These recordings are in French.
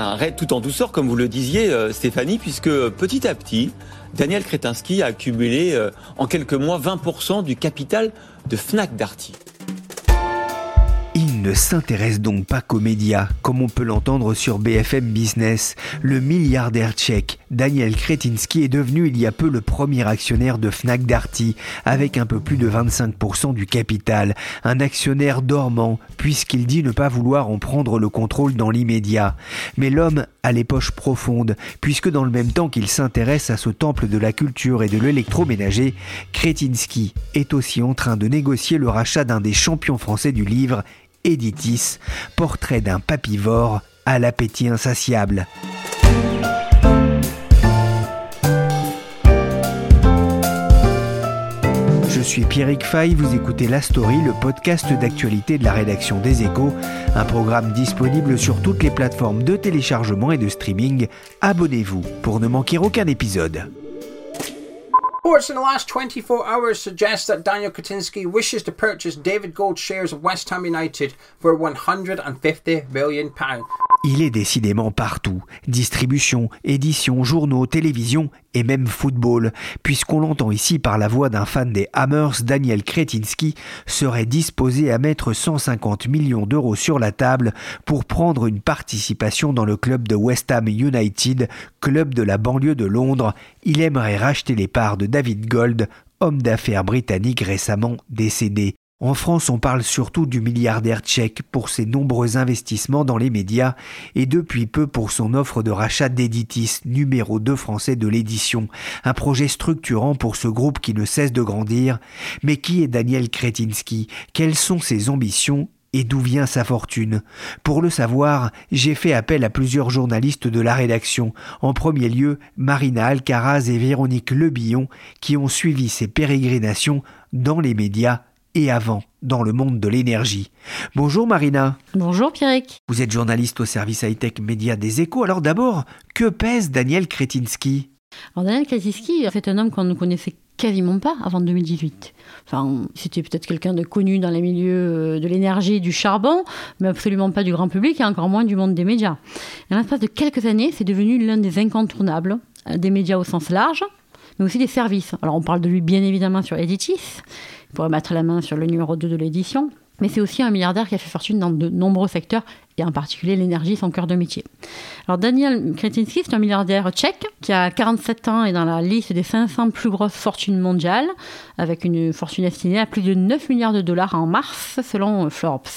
Un raid tout en douceur, comme vous le disiez, euh, Stéphanie, puisque petit à petit, Daniel Kretinsky a accumulé euh, en quelques mois 20% du capital de Fnac Darty. Ne s'intéresse donc pas qu'aux médias, comme on peut l'entendre sur BFM Business. Le milliardaire tchèque Daniel Kretinsky est devenu il y a peu le premier actionnaire de Fnac Darty, avec un peu plus de 25% du capital. Un actionnaire dormant, puisqu'il dit ne pas vouloir en prendre le contrôle dans l'immédiat. Mais l'homme a les poches profondes, puisque dans le même temps qu'il s'intéresse à ce temple de la culture et de l'électroménager, Kretinsky est aussi en train de négocier le rachat d'un des champions français du livre, Editis, portrait d'un papivore à l'appétit insatiable. Je suis Pierrick Fay, vous écoutez La Story, le podcast d'actualité de la rédaction des Échos, un programme disponible sur toutes les plateformes de téléchargement et de streaming. Abonnez-vous pour ne manquer aucun épisode. Reports in the last 24 hours suggest that Daniel Katinsky wishes to purchase David Gold's shares of West Ham United for 150 million pounds. Il est décidément partout. Distribution, édition, journaux, télévision et même football. Puisqu'on l'entend ici par la voix d'un fan des Hammers, Daniel Kretinsky serait disposé à mettre 150 millions d'euros sur la table pour prendre une participation dans le club de West Ham United, club de la banlieue de Londres. Il aimerait racheter les parts de David Gold, homme d'affaires britannique récemment décédé. En France, on parle surtout du milliardaire tchèque pour ses nombreux investissements dans les médias et depuis peu pour son offre de rachat d'Editis, numéro 2 français de l'édition, un projet structurant pour ce groupe qui ne cesse de grandir. Mais qui est Daniel Kretinsky? Quelles sont ses ambitions? Et d'où vient sa fortune? Pour le savoir, j'ai fait appel à plusieurs journalistes de la rédaction, en premier lieu Marina Alcaraz et Véronique Lebillon, qui ont suivi ses pérégrinations dans les médias et avant dans le monde de l'énergie. Bonjour Marina. Bonjour Pierrick. Vous êtes journaliste au service high-tech média des échos. Alors d'abord, que pèse Daniel Kretinsky? Alors Daniel Kretinsky, c'est un homme qu'on ne connaissait quasiment pas avant 2018. Enfin, c'était peut-être quelqu'un de connu dans les milieux euh, de l'énergie du charbon, mais absolument pas du grand public et encore moins du monde des médias. Et en l'espace de quelques années, c'est devenu l'un des incontournables euh, des médias au sens large, mais aussi des services. Alors on parle de lui bien évidemment sur Editis, il pourrait mettre la main sur le numéro 2 de l'édition. Mais c'est aussi un milliardaire qui a fait fortune dans de nombreux secteurs, et en particulier l'énergie, son cœur de métier. Alors Daniel Kretinsky, c'est un milliardaire tchèque qui a 47 ans et dans la liste des 500 plus grosses fortunes mondiales, avec une fortune estimée à plus de 9 milliards de dollars en mars, selon Forbes.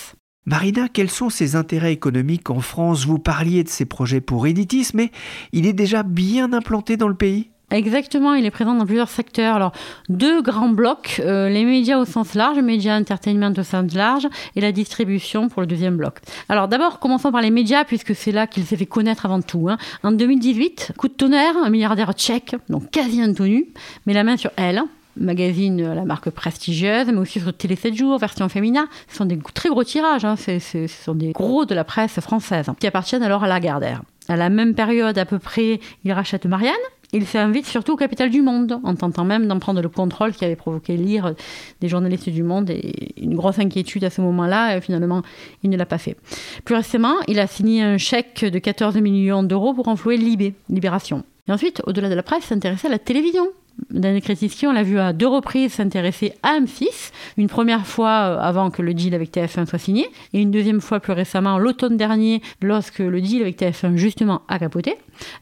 Marina, quels sont ses intérêts économiques en France? Vous parliez de ses projets pour Editis, mais il est déjà bien implanté dans le pays Exactement, il est présent dans plusieurs secteurs. Alors, deux grands blocs, euh, les médias au sens large, médias entertainment au sens large, et la distribution pour le deuxième bloc. Alors d'abord, commençons par les médias, puisque c'est là qu'il s'est fait connaître avant tout. Hein. En 2018, coup de tonnerre, un milliardaire tchèque, donc quasi inconnu, met la main sur Elle, magazine à la marque prestigieuse, mais aussi sur Télé 7 jours, version féminin. Ce sont des très gros tirages, hein. ce sont des gros de la presse française, qui appartiennent alors à Lagardère. À la même période, à peu près, il rachète Marianne, il fait invite surtout au capital du Monde, en tentant même d'en prendre le contrôle qui avait provoqué lire des journalistes du Monde et une grosse inquiétude à ce moment-là. Finalement, il ne l'a pas fait. Plus récemment, il a signé un chèque de 14 millions d'euros pour enflouer Libé, Libération. Et ensuite, au-delà de la presse, s'intéresser à la télévision. Daniel Kretinsky, on l'a vu à deux reprises s'intéresser à M6, une première fois euh, avant que le deal avec TF1 soit signé, et une deuxième fois plus récemment, l'automne dernier, lorsque le deal avec TF1 justement a capoté.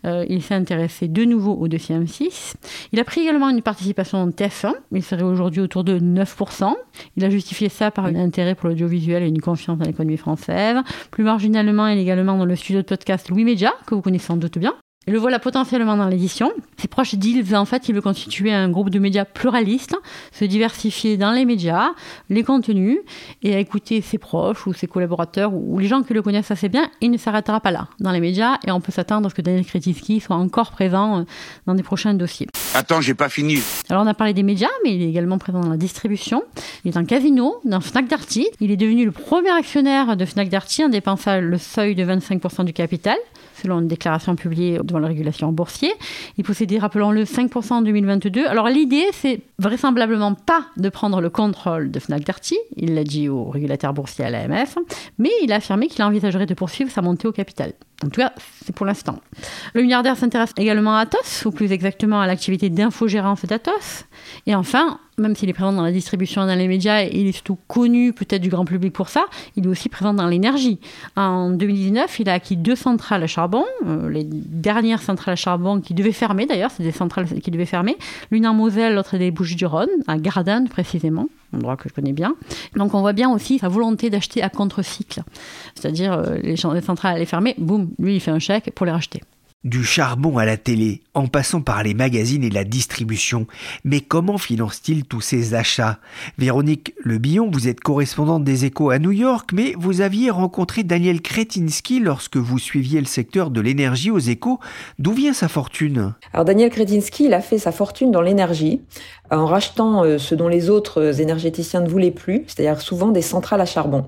Euh, il s'est intéressé de nouveau au dossier M6. Il a pris également une participation en TF1, il serait aujourd'hui autour de 9%. Il a justifié ça par un intérêt pour l'audiovisuel et une confiance dans l'économie française. Plus marginalement, il est également dans le studio de podcast Louis Média, que vous connaissez sans doute bien. Le voilà potentiellement dans l'édition. Ses proches disent en fait qu'il veut constituer un groupe de médias pluralistes, se diversifier dans les médias, les contenus, et écouter ses proches ou ses collaborateurs ou les gens qui le connaissent assez bien. Il ne s'arrêtera pas là, dans les médias, et on peut s'attendre à ce que Daniel Kretinsky soit encore présent euh, dans des prochains dossiers. Attends, j'ai pas fini. Alors on a parlé des médias, mais il est également présent dans la distribution. Il est un casino, dans Fnac Darty. Il est devenu le premier actionnaire de Fnac Darty en dépensant le seuil de 25% du capital selon une déclaration publiée devant la régulation boursier. Il possédait, rappelons-le, 5% en 2022. Alors l'idée, c'est vraisemblablement pas de prendre le contrôle de Fnac Darty, il l'a dit au régulateur boursier à l'AMF, mais il a affirmé qu'il envisagerait de poursuivre sa montée au capital. En tout cas, c'est pour l'instant. Le milliardaire s'intéresse également à Atos, ou plus exactement à l'activité d'infogérance d'Atos. Et enfin, même s'il est présent dans la distribution et dans les médias, et il est surtout connu peut-être du grand public pour ça, il est aussi présent dans l'énergie. En 2019, il a acquis deux centrales à charbon, euh, les dernières centrales à charbon qui devaient fermer d'ailleurs, c'est des centrales qui devaient fermer, l'une en Moselle, l'autre des Bouches-du-Rhône, à Gardanne précisément, un endroit que je connais bien. Donc on voit bien aussi sa volonté d'acheter à contre-cycle, c'est-à-dire euh, les centrales allaient fermer, boum, lui il fait un chèque pour les racheter. Du charbon à la télé, en passant par les magazines et la distribution. Mais comment finance-t-il tous ces achats? Véronique Le Billon, vous êtes correspondante des échos à New York, mais vous aviez rencontré Daniel Kretinsky lorsque vous suiviez le secteur de l'énergie aux échos. D'où vient sa fortune? Alors Daniel Kretinsky, il a fait sa fortune dans l'énergie en rachetant euh, ce dont les autres énergéticiens ne voulaient plus, c'est-à-dire souvent des centrales à charbon.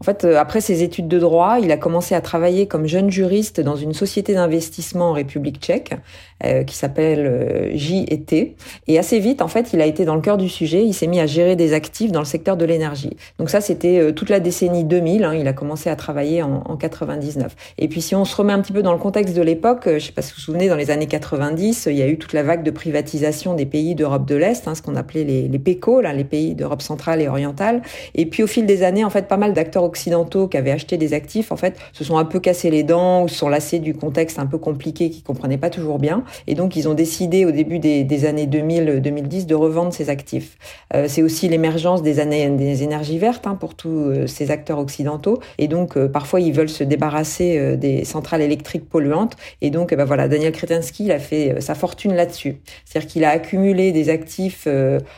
En fait, euh, après ses études de droit, il a commencé à travailler comme jeune juriste dans une société d'investissement en République tchèque euh, qui s'appelle J&T. Et assez vite, en fait, il a été dans le cœur du sujet. Il s'est mis à gérer des actifs dans le secteur de l'énergie. Donc ça, c'était toute la décennie 2000. Hein, il a commencé à travailler en, en 99. Et puis, si on se remet un petit peu dans le contexte de l'époque, je ne sais pas si vous vous souvenez, dans les années 90, il y a eu toute la vague de privatisation des pays d'Europe de l'Est Hein, ce qu'on appelait les, les PECO, là, les pays d'Europe centrale et orientale. Et puis au fil des années, en fait, pas mal d'acteurs occidentaux qui avaient acheté des actifs, en fait, se sont un peu cassés les dents ou se sont lassés du contexte un peu compliqué qu'ils comprenaient pas toujours bien. Et donc ils ont décidé au début des, des années 2000-2010 de revendre ces actifs. Euh, c'est aussi l'émergence des années des énergies vertes hein, pour tous euh, ces acteurs occidentaux. Et donc euh, parfois ils veulent se débarrasser des centrales électriques polluantes. Et donc ben voilà, Daniel Kretinsky, il a fait sa fortune là-dessus. C'est-à-dire qu'il a accumulé des actifs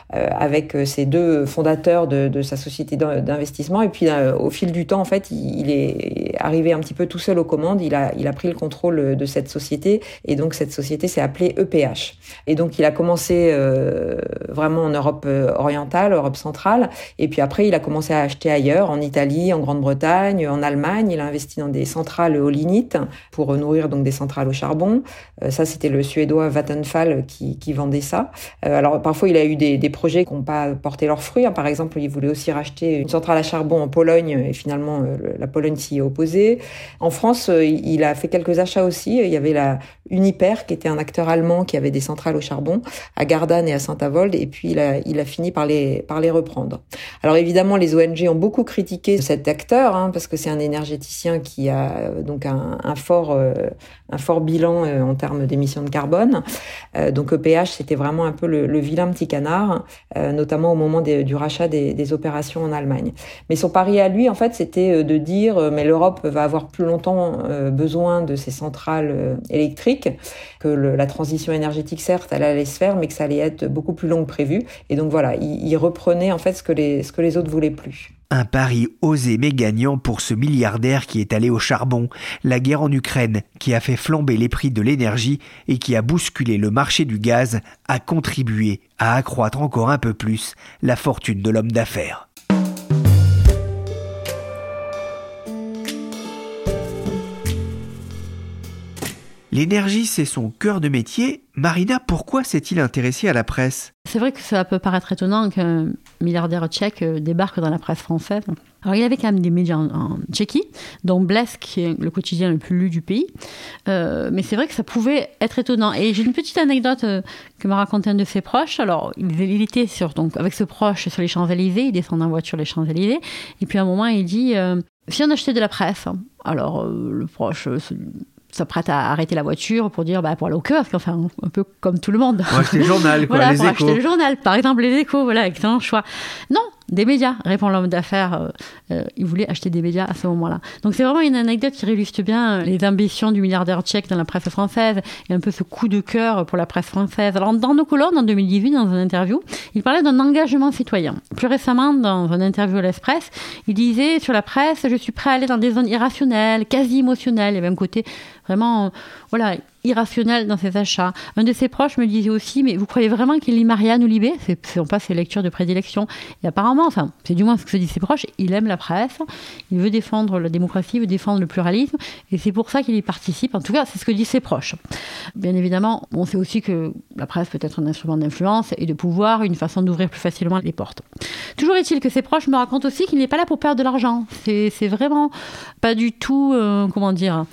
avec ses deux fondateurs de, sa société d'investissement. Et puis, au fil du temps, en fait, il, est arrivé un petit peu tout seul aux commandes. Il a, il a pris le contrôle de cette société. Et donc, cette société s'est appelée EPH. Et donc, il a commencé vraiment en Europe orientale, Europe centrale. Et puis après, il a commencé à acheter ailleurs, en Italie, en Grande-Bretagne, en Allemagne. Il a investi dans des centrales au lignite pour nourrir donc des centrales au charbon. ça, c'était le Suédois Vattenfall qui, vendait ça. alors, parfois, il a eu des, des projets qui n'ont pas porté leurs fruits. Par exemple, il voulait aussi racheter une centrale à charbon en Pologne et finalement, euh, la Pologne s'y est opposée. En France, euh, il a fait quelques achats aussi. Il y avait la Uniper, qui était un acteur allemand qui avait des centrales au charbon à Gardanne et à Saint-Avold. Et puis, il a, fini par les, reprendre. Alors évidemment, les ONG ont beaucoup critiqué cet acteur hein, parce que c'est un énergéticien qui a euh, donc un, un fort, bilan en termes d'émissions de carbone. donc EPH, c'était vraiment un peu le, vilain petit canard, euh, notamment au moment du rachat des, opérations en Allemagne. Mais son pari à lui, en fait, c'était euh, de dire, euh, mais l'Europe va avoir plus longtemps besoin de ces centrales électriques, que la transition énergétique, certes, elle allait se faire, mais que ça allait être beaucoup plus long que prévu. Et donc voilà, il, reprenait en fait ce que les, ce que les autres voulaient plus. Un pari osé mais gagnant pour ce milliardaire qui est allé au charbon, la guerre en Ukraine qui a fait flamber les prix de l'énergie et qui a bousculé le marché du gaz a contribué à accroître encore un peu plus la fortune de l'homme d'affaires. L'énergie, c'est son cœur de métier. Marina, pourquoi s'est-il intéressé à la presse? C'est vrai que ça peut paraître étonnant qu'un milliardaire tchèque euh, débarque dans la presse française. Alors, il avait quand même des médias en, Tchéquie, dont Blesk, qui est le quotidien le plus lu du pays. Euh, mais c'est vrai que ça pouvait être étonnant. Et j'ai une petite anecdote euh, que m'a raconté un de ses proches. Alors, il, était sur, donc, avec ce proche sur les Champs-Élysées, il descend en voiture les Champs-Élysées. Et puis, à un moment, il dit Si on achetait de la presse, alors le proche s'apprête à arrêter la voiture pour dire bah, pour aller au kiosque, enfin un peu comme tout le monde. Pour acheter le journal, quoi, voilà, les pour échos. acheter le journal, par exemple les échos, voilà, excellent choix. Non, Des médias, répond l'homme d'affaires. il voulait acheter des médias à ce moment-là. Donc c'est vraiment une anecdote qui illustre bien les ambitions du milliardaire tchèque dans la presse française et un peu ce coup de cœur pour la presse française. Alors dans nos colonnes, en 2018, dans une interview, il parlait d'un engagement citoyen. Plus récemment, dans une interview à l'Express, il disait sur la presse, je suis prêt à aller dans des zones irrationnelles, quasi émotionnelles. Avait un côté vraiment, voilà, irrationnel dans ses achats. Un de ses proches me disait aussi, mais vous croyez vraiment qu'il lit Marianne ou Libé Ce sont pas ses lectures de prédilection. Et apparemment, enfin, c'est du moins ce que se disent ses proches, il aime la presse, il veut défendre la démocratie, il veut défendre le pluralisme, et c'est pour ça qu'il y participe. En tout cas, c'est ce que disent ses proches. Bien évidemment, on sait aussi que la presse peut être un instrument d'influence et de pouvoir, une façon d'ouvrir plus facilement les portes. Toujours est-il que ses proches me racontent aussi qu'il n'est pas là pour perdre de l'argent. C'est vraiment pas du tout, euh, comment dire,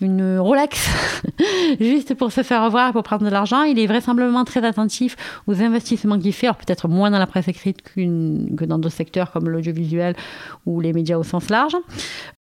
une Rolex juste pour se faire voir, pour prendre de l'argent. Il est vraisemblablement très attentif aux investissements qu'il fait, alors peut-être moins dans la presse écrite que dans d'autres secteurs comme l'audiovisuel ou les médias au sens large.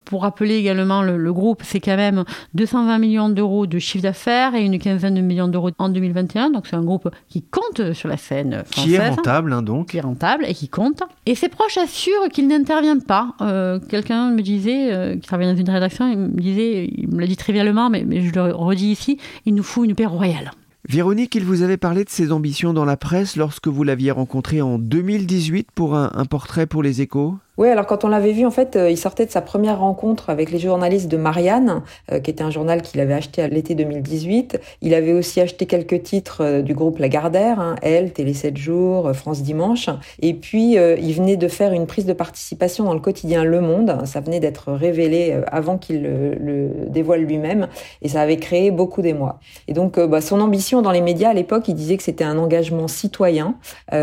Pour rappeler également, le, groupe, c'est quand même 220 millions d'euros de chiffre d'affaires et une quinzaine de millions d'euros en 2021. Donc c'est un groupe qui compte sur la scène française. Qui est rentable, hein, donc. Qui est rentable et qui compte. Et ses proches assurent qu'il n'intervient pas. Euh, quelqu'un me disait, euh, qui travaille dans une rédaction, il me disait, il me l'a dit trivialement, mais, mais je le redis ici, il nous faut une paix royale. Véronique, il vous avait parlé de ses ambitions dans la presse lorsque vous l'aviez rencontré en 2018 pour un portrait pour les échos? Oui, alors quand on l'avait vu, en fait, euh, il sortait de sa première rencontre avec les journalistes de Marianne, euh, qui était un journal qu'il avait acheté à l'été 2018. Il avait aussi acheté quelques titres euh, du groupe Lagardère, hein, Elle, Télé 7 jours, France Dimanche. Et puis, il venait de faire une prise de participation dans le quotidien Le Monde. Ça venait d'être révélé avant qu'il le, dévoile lui-même. Et ça avait créé beaucoup d'émoi. Et donc, bah, son ambition dans les médias, à l'époque, il disait que c'était un engagement citoyen.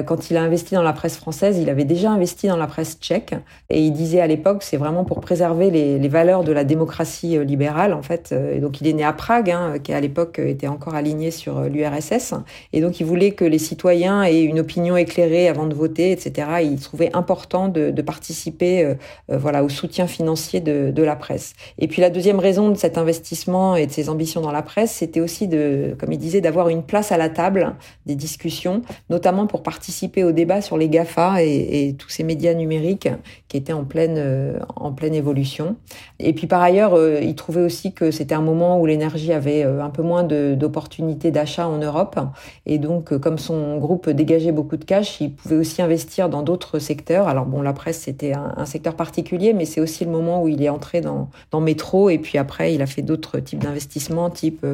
quand il a investi dans la presse française, il avait déjà investi dans la presse tchèque. Et il disait à l'époque, c'est vraiment pour préserver les, valeurs de la démocratie euh, libérale, en fait. Euh, et donc, il est né à Prague, hein, qui à l'époque était encore aligné sur euh, l'URSS. Et donc, il voulait que les citoyens aient une opinion éclairée avant de voter, etc. il trouvait important de, participer, voilà, au soutien financier de, la presse. Et puis, la deuxième raison de cet investissement et de ses ambitions dans la presse, c'était aussi de, comme il disait, d'avoir une place à la table des discussions, notamment pour participer au débat sur les GAFA et tous ces médias numériques qui était en pleine, euh, en pleine évolution. Et puis par ailleurs, euh, il trouvait aussi que c'était un moment où l'énergie avait euh, un peu moins d'opportunités d'achat en Europe. Et donc, comme son groupe dégageait beaucoup de cash, il pouvait aussi investir dans d'autres secteurs. Alors bon, la presse, c'était un, secteur particulier, mais c'est aussi le moment où il est entré dans, dans Métro. Et puis après, il a fait d'autres types d'investissements, type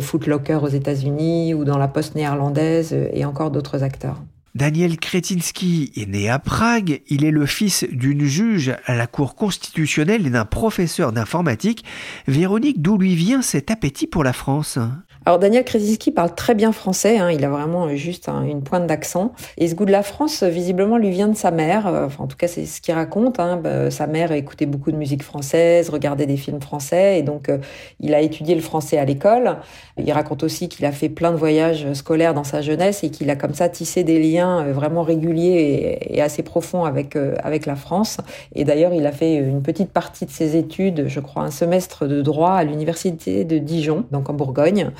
Footlocker aux États-Unis ou dans la poste néerlandaise et encore d'autres acteurs. Daniel Kretinsky est né à Prague, il est le fils d'une juge à la Cour constitutionnelle et d'un professeur d'informatique. Véronique, d'où lui vient cet appétit pour la France? Alors Daniel Kretinsky parle très bien français, hein, il a vraiment juste une pointe d'accent. Et ce goût de la France, visiblement, lui vient de sa mère. Euh, enfin, en tout cas, c'est ce qu'il raconte. Hein. Bah, sa mère écoutait beaucoup de musique française, regardait des films français, et donc euh, il a étudié le français à l'école. Il raconte aussi qu'il a fait plein de voyages scolaires dans sa jeunesse et qu'il a comme ça tissé des liens euh, vraiment réguliers et, assez profonds avec avec la France. Et d'ailleurs, il a fait une petite partie de ses études, je crois, un semestre de droit à l'université de Dijon, donc en Bourgogne.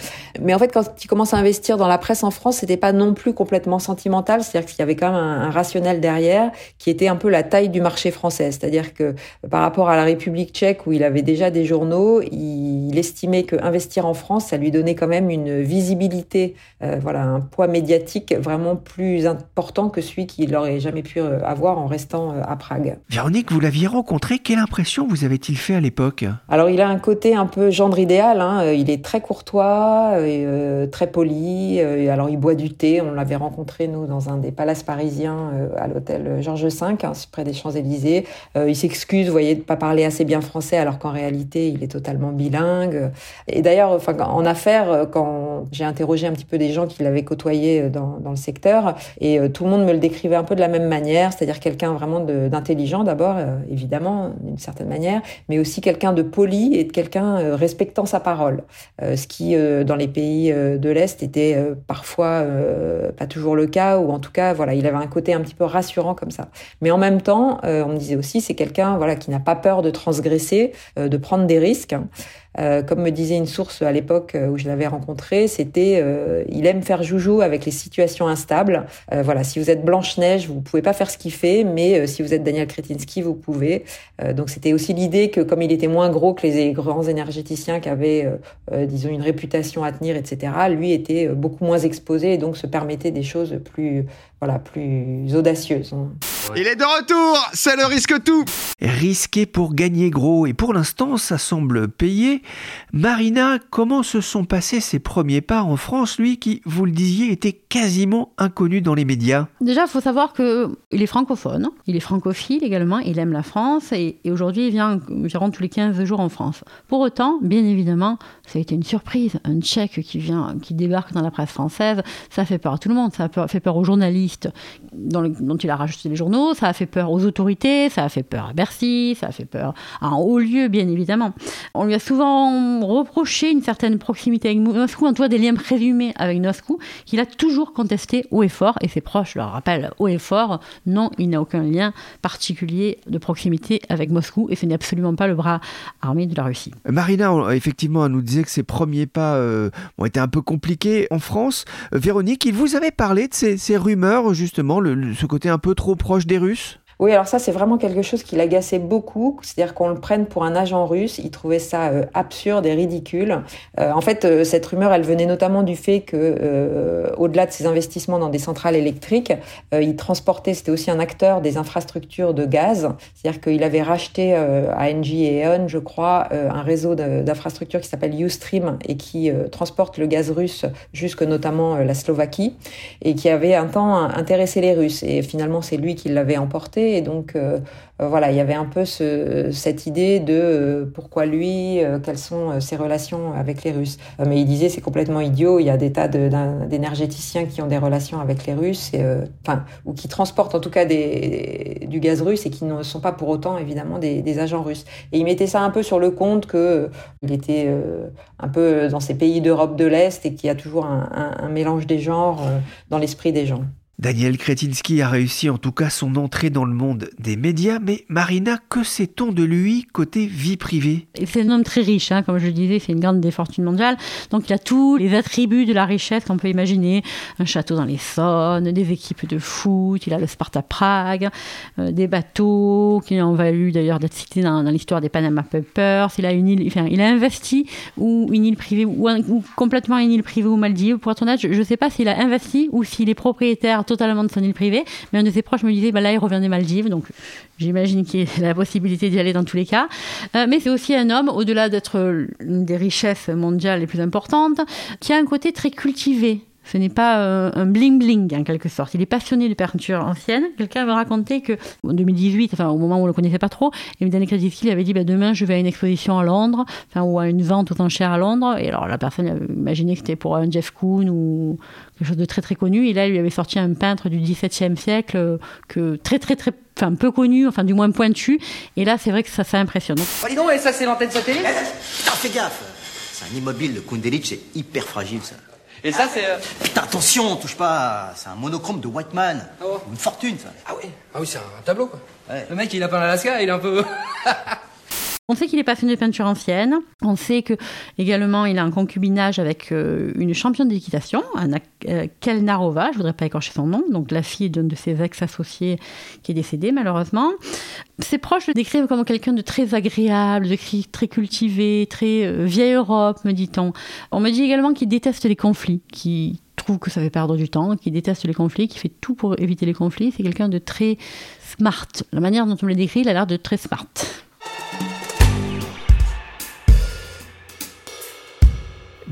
Mais en fait, quand il commence à investir dans la presse en France, c'était pas non plus complètement sentimental, c'est-à-dire qu'il y avait quand même un, rationnel derrière qui était un peu la taille du marché français. C'est-à-dire que par rapport à la République tchèque où il avait déjà des journaux, il, estimait que investir en France, ça lui donnait quand même une visibilité, euh, voilà, un poids médiatique vraiment plus important que celui qu'il n'aurait jamais pu euh, avoir en restant euh, à Prague. Véronique, vous l'aviez rencontré, quelle impression vous avait-il fait à l'époque? Alors il a un côté un peu gendre idéal, hein. il est très courtois, et, euh, très poli. Euh, alors il boit du thé. On l'avait rencontré nous dans un des palaces parisiens euh, à l'hôtel Georges V, hein, près des Champs-Élysées. il s'excuse, vous voyez, de pas parler assez bien français, alors qu'en réalité il est totalement bilingue. Et d'ailleurs, en affaires, quand j'ai interrogé un petit peu des gens qui l'avaient côtoyé dans, dans, le secteur, et tout le monde me le décrivait un peu de la même manière, c'est-à-dire quelqu'un vraiment d'intelligent d'abord, évidemment, d'une certaine manière, mais aussi quelqu'un de poli et de quelqu'un respectant sa parole. ce qui dans dans les pays euh, de l'Est était euh, parfois euh, pas toujours le cas, ou en tout cas, voilà, il avait un côté un petit peu rassurant comme ça. Mais en même temps, on me disait aussi, c'est quelqu'un voilà qui n'a pas peur de transgresser, de prendre des risques. Euh, comme me disait une source à l'époque où je l'avais rencontré, c'était il aime faire joujou avec les situations instables. voilà, si vous êtes Blanche Neige, vous pouvez pas faire ce qu'il fait, mais si vous êtes Daniel Kretinsky, vous pouvez. donc c'était aussi l'idée que comme il était moins gros que les grands énergéticiens qui avaient, disons, une réputation à tenir, etc., lui était beaucoup moins exposé et donc se permettait des choses plus voilà, plus audacieuse. Hein. Il est de retour, c'est le risque tout. Risqué pour gagner gros et pour l'instant ça semble payer. Marina, comment se sont passés ses premiers pas en France, lui qui, vous le disiez, était quasiment inconnu dans les médias Déjà, il faut savoir qu'il est francophone, il est francophile également, il aime la France et, aujourd'hui il vient environ tous les 15 jours en France. Pour autant, bien évidemment, ça a été une surprise, un tchèque qui vient, qui débarque dans la presse française, ça fait peur à tout le monde, ça fait peur aux journalistes dont il a rajouté les journaux, ça a fait peur aux autorités, ça a fait peur à Bercy, ça a fait peur à un haut lieu, bien évidemment. On lui a souvent reproché une certaine proximité avec Moscou, en tout cas des liens présumés avec Moscou, qu'il a toujours contesté haut et fort, et ses proches le rappellent haut et fort, non, il n'a aucun lien particulier de proximité avec Moscou, et ce n'est absolument pas le bras armé de la Russie. Marina, effectivement, elle nous disait que ses premiers pas euh, ont été un peu compliqués en France. Euh, Véronique, il vous avait parlé de ces rumeurs justement ce côté un peu trop proche des Russes? Oui, alors ça, c'est vraiment quelque chose qui l'agaçait beaucoup. C'est-à-dire qu'on le prenne pour un agent russe. Il trouvait ça euh, absurde et ridicule. Euh, en fait, euh, cette rumeur, elle venait notamment du fait que, au-delà de ses investissements dans des centrales électriques, il transportait, c'était aussi un acteur des infrastructures de gaz. C'est-à-dire qu'il avait racheté à Engie et E.ON, je crois, un réseau d'infrastructures qui s'appelle Ustream et qui transporte le gaz russe jusque notamment la Slovaquie et qui avait un temps intéressé les Russes. Et finalement, c'est lui qui l'avait emporté et donc, euh, euh, voilà, il y avait un peu cette idée de euh, pourquoi lui, quelles sont ses relations avec les Russes. mais il disait c'est complètement idiot. Il y a des tas d'énergéticiens qui ont des relations avec les Russes, enfin, ou qui transportent en tout cas du gaz russe et qui ne sont pas pour autant évidemment des, agents russes. Et il mettait ça un peu sur le compte que il était un peu dans ces pays d'Europe de l'Est et qu'il y a toujours un mélange des genres dans l'esprit des gens. Daniel Kretinsky a réussi en tout cas son entrée dans le monde des médias, mais Marina, que sait-on de lui côté vie privée? C'est un homme très riche, hein, comme je le disais, c'est une grande des fortunes mondiales, donc il a tous les attributs de la richesse qu'on peut imaginer, un château dans les Saônes, des équipes de foot, il a le Sparta Prague, euh, des bateaux qui ont valu d'ailleurs d'être cités dans, l'histoire des Panama Papers, il a, une île, enfin, il a investi ou une île privée ou, complètement une île privée ou Maldives, pour être honnête, je ne sais pas s'il a investi ou s'il est propriétaire totalement de son île privée. Mais un de ses proches me disait, bah là, il revient des Maldives, donc j'imagine qu'il y a la possibilité d'y aller dans tous les cas. Euh, mais c'est aussi un homme, au-delà d'être une des richesses mondiales les plus importantes, qui a un côté très cultivé. Ce n'est pas euh, un bling-bling en quelque sorte. Il est passionné de peinture ancienne. Quelqu'un m'a raconté que en 2018, enfin au moment où on le connaissait pas trop, Daniel Kretinsky avait dit bah, demain je vais à une exposition à Londres, enfin ou à une vente aux enchères à Londres. Et alors la personne avait imaginé que c'était pour un Jeff Koons ou quelque chose de très très connu. Et là, il lui avait sorti un peintre du XVIIe siècle euh, que très très très enfin peu connu, enfin du moins pointu. Et là, c'est vrai que ça, ça impressionne. Oh, dis donc, et ça c'est l'antenne satellite? Putain, fais gaffe C'est un immobile, le Kundelic, c'est hyper fragile ça. Et ça, c'est. Euh, Putain, attention, touche pas. C'est un monochrome de Whiteman. Oh. Une fortune, ça. Ah oui, ah oui, c'est un tableau, quoi. Le mec, il a peint l'Alaska, il est un peu. On sait qu'il est passionné de peinture ancienne. On sait que également il a un concubinage avec euh, une championne d'équitation, Anna euh, Kelnarova. Je voudrais pas écorcher son nom. Donc la fille d'un de ses ex-associés qui est décédé malheureusement. Ses proches le décrivent comme quelqu'un de très agréable, de très cultivé, très euh, vieille Europe, me dit-on. On me dit également qu'il déteste les conflits, qu'il trouve que ça fait perdre du temps, qu'il déteste les conflits, qu'il fait tout pour éviter les conflits. C'est quelqu'un de très smart. La manière dont on le décrit, il a l'air de très smart.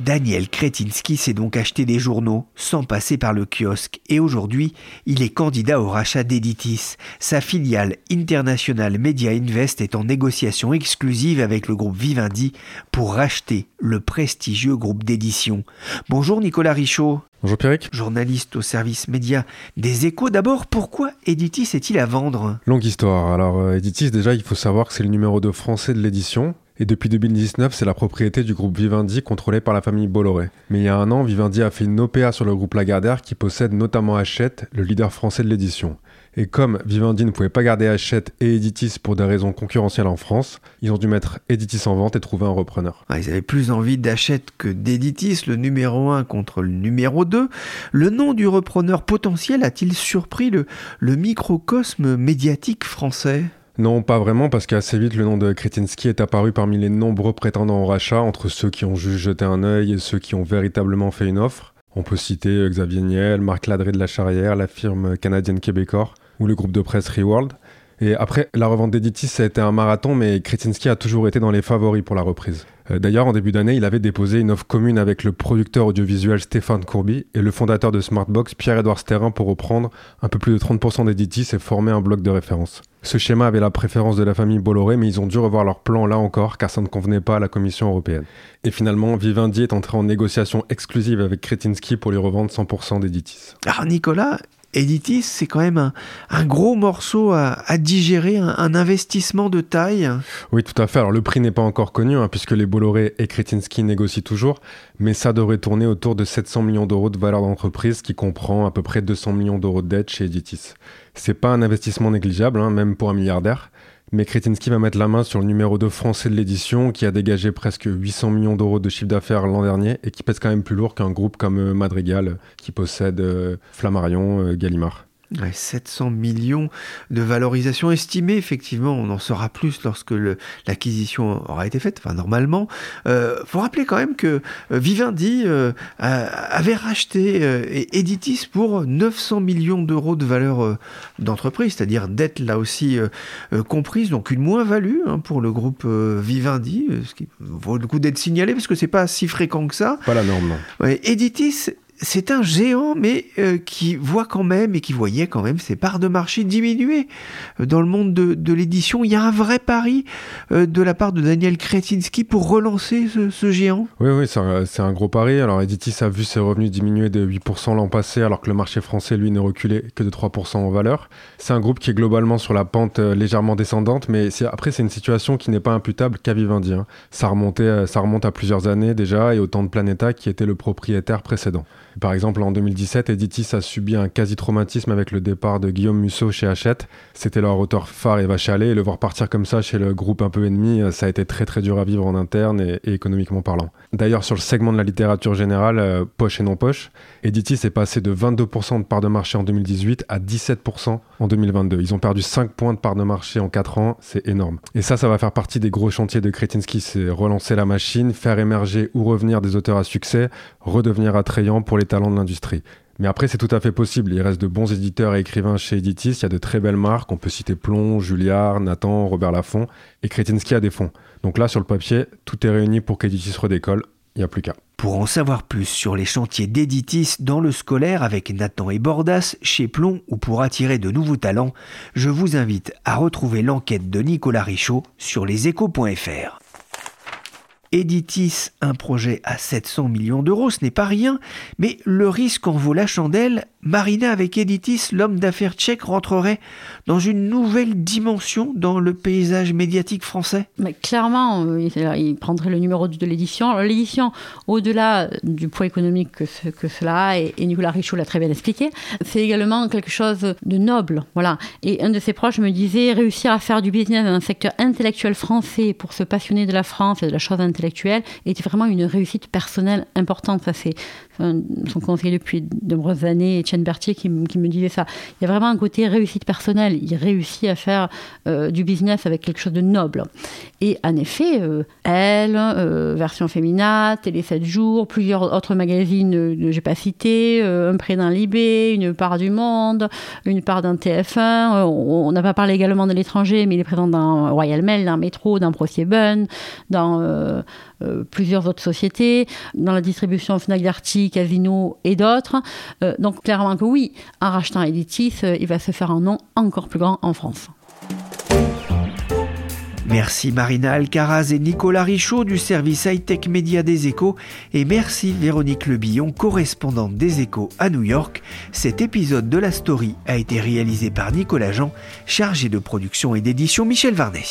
Daniel Kretinsky s'est donc acheté des journaux sans passer par le kiosque et aujourd'hui, il est candidat au rachat d'Editis. Sa filiale International Media Invest est en négociation exclusive avec le groupe Vivendi pour racheter le prestigieux groupe d'édition. Bonjour Nicolas Richaud. Bonjour Pierrick. Journaliste au service média des échos. D'abord, pourquoi Editis est-il à vendre? Longue histoire. Alors, euh, Editis, déjà, il faut savoir que c'est le numéro 2 français de l'édition Et depuis 2019, c'est la propriété du groupe Vivendi contrôlé par la famille Bolloré. Mais il y a un an, Vivendi a fait une OPA sur le groupe Lagardère qui possède notamment Hachette, le leader français de l'édition. Et comme Vivendi ne pouvait pas garder Hachette et Editis pour des raisons concurrentielles en France, ils ont dû mettre Editis en vente et trouver un repreneur. ils avaient plus envie d'Hachette que d'Editis, le numéro 1 contre le numéro 2. Le nom du repreneur potentiel a-t-il surpris le microcosme médiatique français? Non, pas vraiment, parce qu'assez vite, le nom de Kretinsky est apparu parmi les nombreux prétendants au rachat, entre ceux qui ont juste jeté un œil et ceux qui ont véritablement fait une offre. On peut citer Xavier Niel, Marc Ladré de la Charrière, la firme canadienne Québecor ou le groupe de presse Reworld. Et après, la revente d'Editis, ça a été un marathon, mais Kretinsky a toujours été dans les favoris pour la reprise. Euh, d'ailleurs, en début d'année, il avait déposé une offre commune avec le producteur audiovisuel Stéphane Courby et le fondateur de Smartbox, Pierre-Édouard Sterrin, pour reprendre un peu plus de 30% d'Editis et former un bloc de référence. Ce schéma avait la préférence de la famille Bolloré, mais ils ont dû revoir leur plan là encore, car ça ne convenait pas à la Commission européenne. Et finalement, Vivendi est entré en négociation exclusive avec Kretinsky pour lui revendre 100% d'Editis. Alors Nicolas, Editis, c'est quand même un, gros morceau à, digérer, un, investissement de taille. Oui, tout à fait. Alors le prix n'est pas encore connu, hein, puisque les Bolloré et Kretinsky négocient toujours, mais ça devrait tourner autour de 700 millions d'euros de valeur d'entreprise, qui comprend à peu près 200 millions d'euros de dette chez Editis. C'est pas un investissement négligeable, hein, même pour un milliardaire. Mais Kretinsky va mettre la main sur le numéro 2 français de l'édition qui a dégagé presque 800 millions d'euros de chiffre d'affaires l'an dernier et qui pèse quand même plus lourd qu'un groupe comme euh, Madrigal qui possède euh, Flammarion, euh, Gallimard. 700 millions de valorisation estimée, effectivement, on en saura plus lorsque l'acquisition aura été faite, enfin normalement. Il euh, faut rappeler quand même que euh, Vivendi euh, avait racheté Editis pour 900 millions d'euros de valeur d'entreprise, c'est-à-dire dette là aussi comprise, donc une moins-value hein, pour le groupe Vivendi, ce qui vaut le coup d'être signalé parce que c'est pas si fréquent que ça. Pas la norme, non. Editis c'est un géant, mais euh, qui voit quand même et qui voyait quand même ses parts de marché diminuer. Euh, dans le monde de, l'édition, il y a un vrai pari euh, de la part de Daniel Kretinsky pour relancer ce, géant. Oui, oui, c'est un, gros pari. Alors, Editis a vu ses revenus diminuer de 8% l'an passé, alors que le marché français, lui, n'est reculé que de 3% en valeur. C'est un groupe qui est globalement sur la pente légèrement descendante, mais après, c'est une situation qui n'est pas imputable qu'à Vivendi. Hein. Ça, remontait, ça remonte à plusieurs années déjà et au temps de Planeta, qui était le propriétaire précédent. Par exemple, en 2017, Editis a subi un quasi-traumatisme avec le départ de Guillaume Musso chez Hachette. C'était leur auteur phare Eva Chalet, et le voir partir comme ça chez le groupe un peu ennemi, euh, ça a été très très dur à vivre en interne et, économiquement parlant. D'ailleurs, sur le segment de la littérature générale, euh, poche et non poche, Editis est passé de 22% de part de marché en 2018 à 17% en 2022. Ils ont perdu 5 points de part de marché en 4 ans, c'est énorme. Et ça, ça va faire partie des gros chantiers de Kretinsky, c'est relancer la machine, faire émerger ou revenir des auteurs à succès, redevenir attrayant pour les talents de l'industrie. Mais après, c'est tout à fait possible. Il reste de bons éditeurs et écrivains chez Editis. Il y a de très belles marques. On peut citer Plomb, Julliard, Nathan, Robert Laffont. Et Kretinsky a des fonds. Donc là, sur le papier, tout est réuni pour qu'Editis redécolle. Pour en savoir plus sur les chantiers d'Editis dans le scolaire avec Nathan et Bordas chez Plomb ou pour attirer de nouveaux talents, je vous invite à retrouver l'enquête de Nicolas Richaud sur leséchos.fr. Editis, un projet à 700 millions d'euros, ce n'est pas rien, mais le risque en vaut la chandelle. Marina avec Editis, l'homme d'affaires tchèque, rentrerait dans une nouvelle dimension dans le paysage médiatique français mais Clairement, euh, il prendrait le numéro 2 de l'édition. L'édition, au-delà du poids économique que, que cela a, et, Nicolas Richaud l'a très bien expliqué, c'est également quelque chose de noble. Voilà. Et un de ses proches me disait réussir à faire du business dans un secteur intellectuel français pour se passionner de la France et de la chose intellectuelle était vraiment une réussite personnelle importante. Ça, c'est son conseiller depuis de nombreuses années, Berthier, qui, me disait ça. Il y a vraiment un côté réussite personnelle. Il réussit à faire euh, du business avec quelque chose de noble. Et en effet, euh, Elle, euh, version féminin, Télé 7 jours, plusieurs autres magazines que j'ai pas cités, un prêt d'un Libé, une part du Monde, une part d'un TF1. on n'a pas parlé également de l'étranger, mais il est présent dans Royal Mail, dans Métro, dans ProSieben, dans euh, plusieurs autres sociétés, dans la distribution Fnac Darty, Casino et d'autres. Euh, donc clairement que oui, en rachetant Editis, euh, il va se faire un nom encore plus grand en France. Merci Marina Alcaraz et Nicolas Richaud du service high-tech média des échos et merci Véronique Lebillon, correspondante des échos à New York. Cet épisode de la story a été réalisé par Nicolas Jean, chargé de production et d'édition Michel Varnet.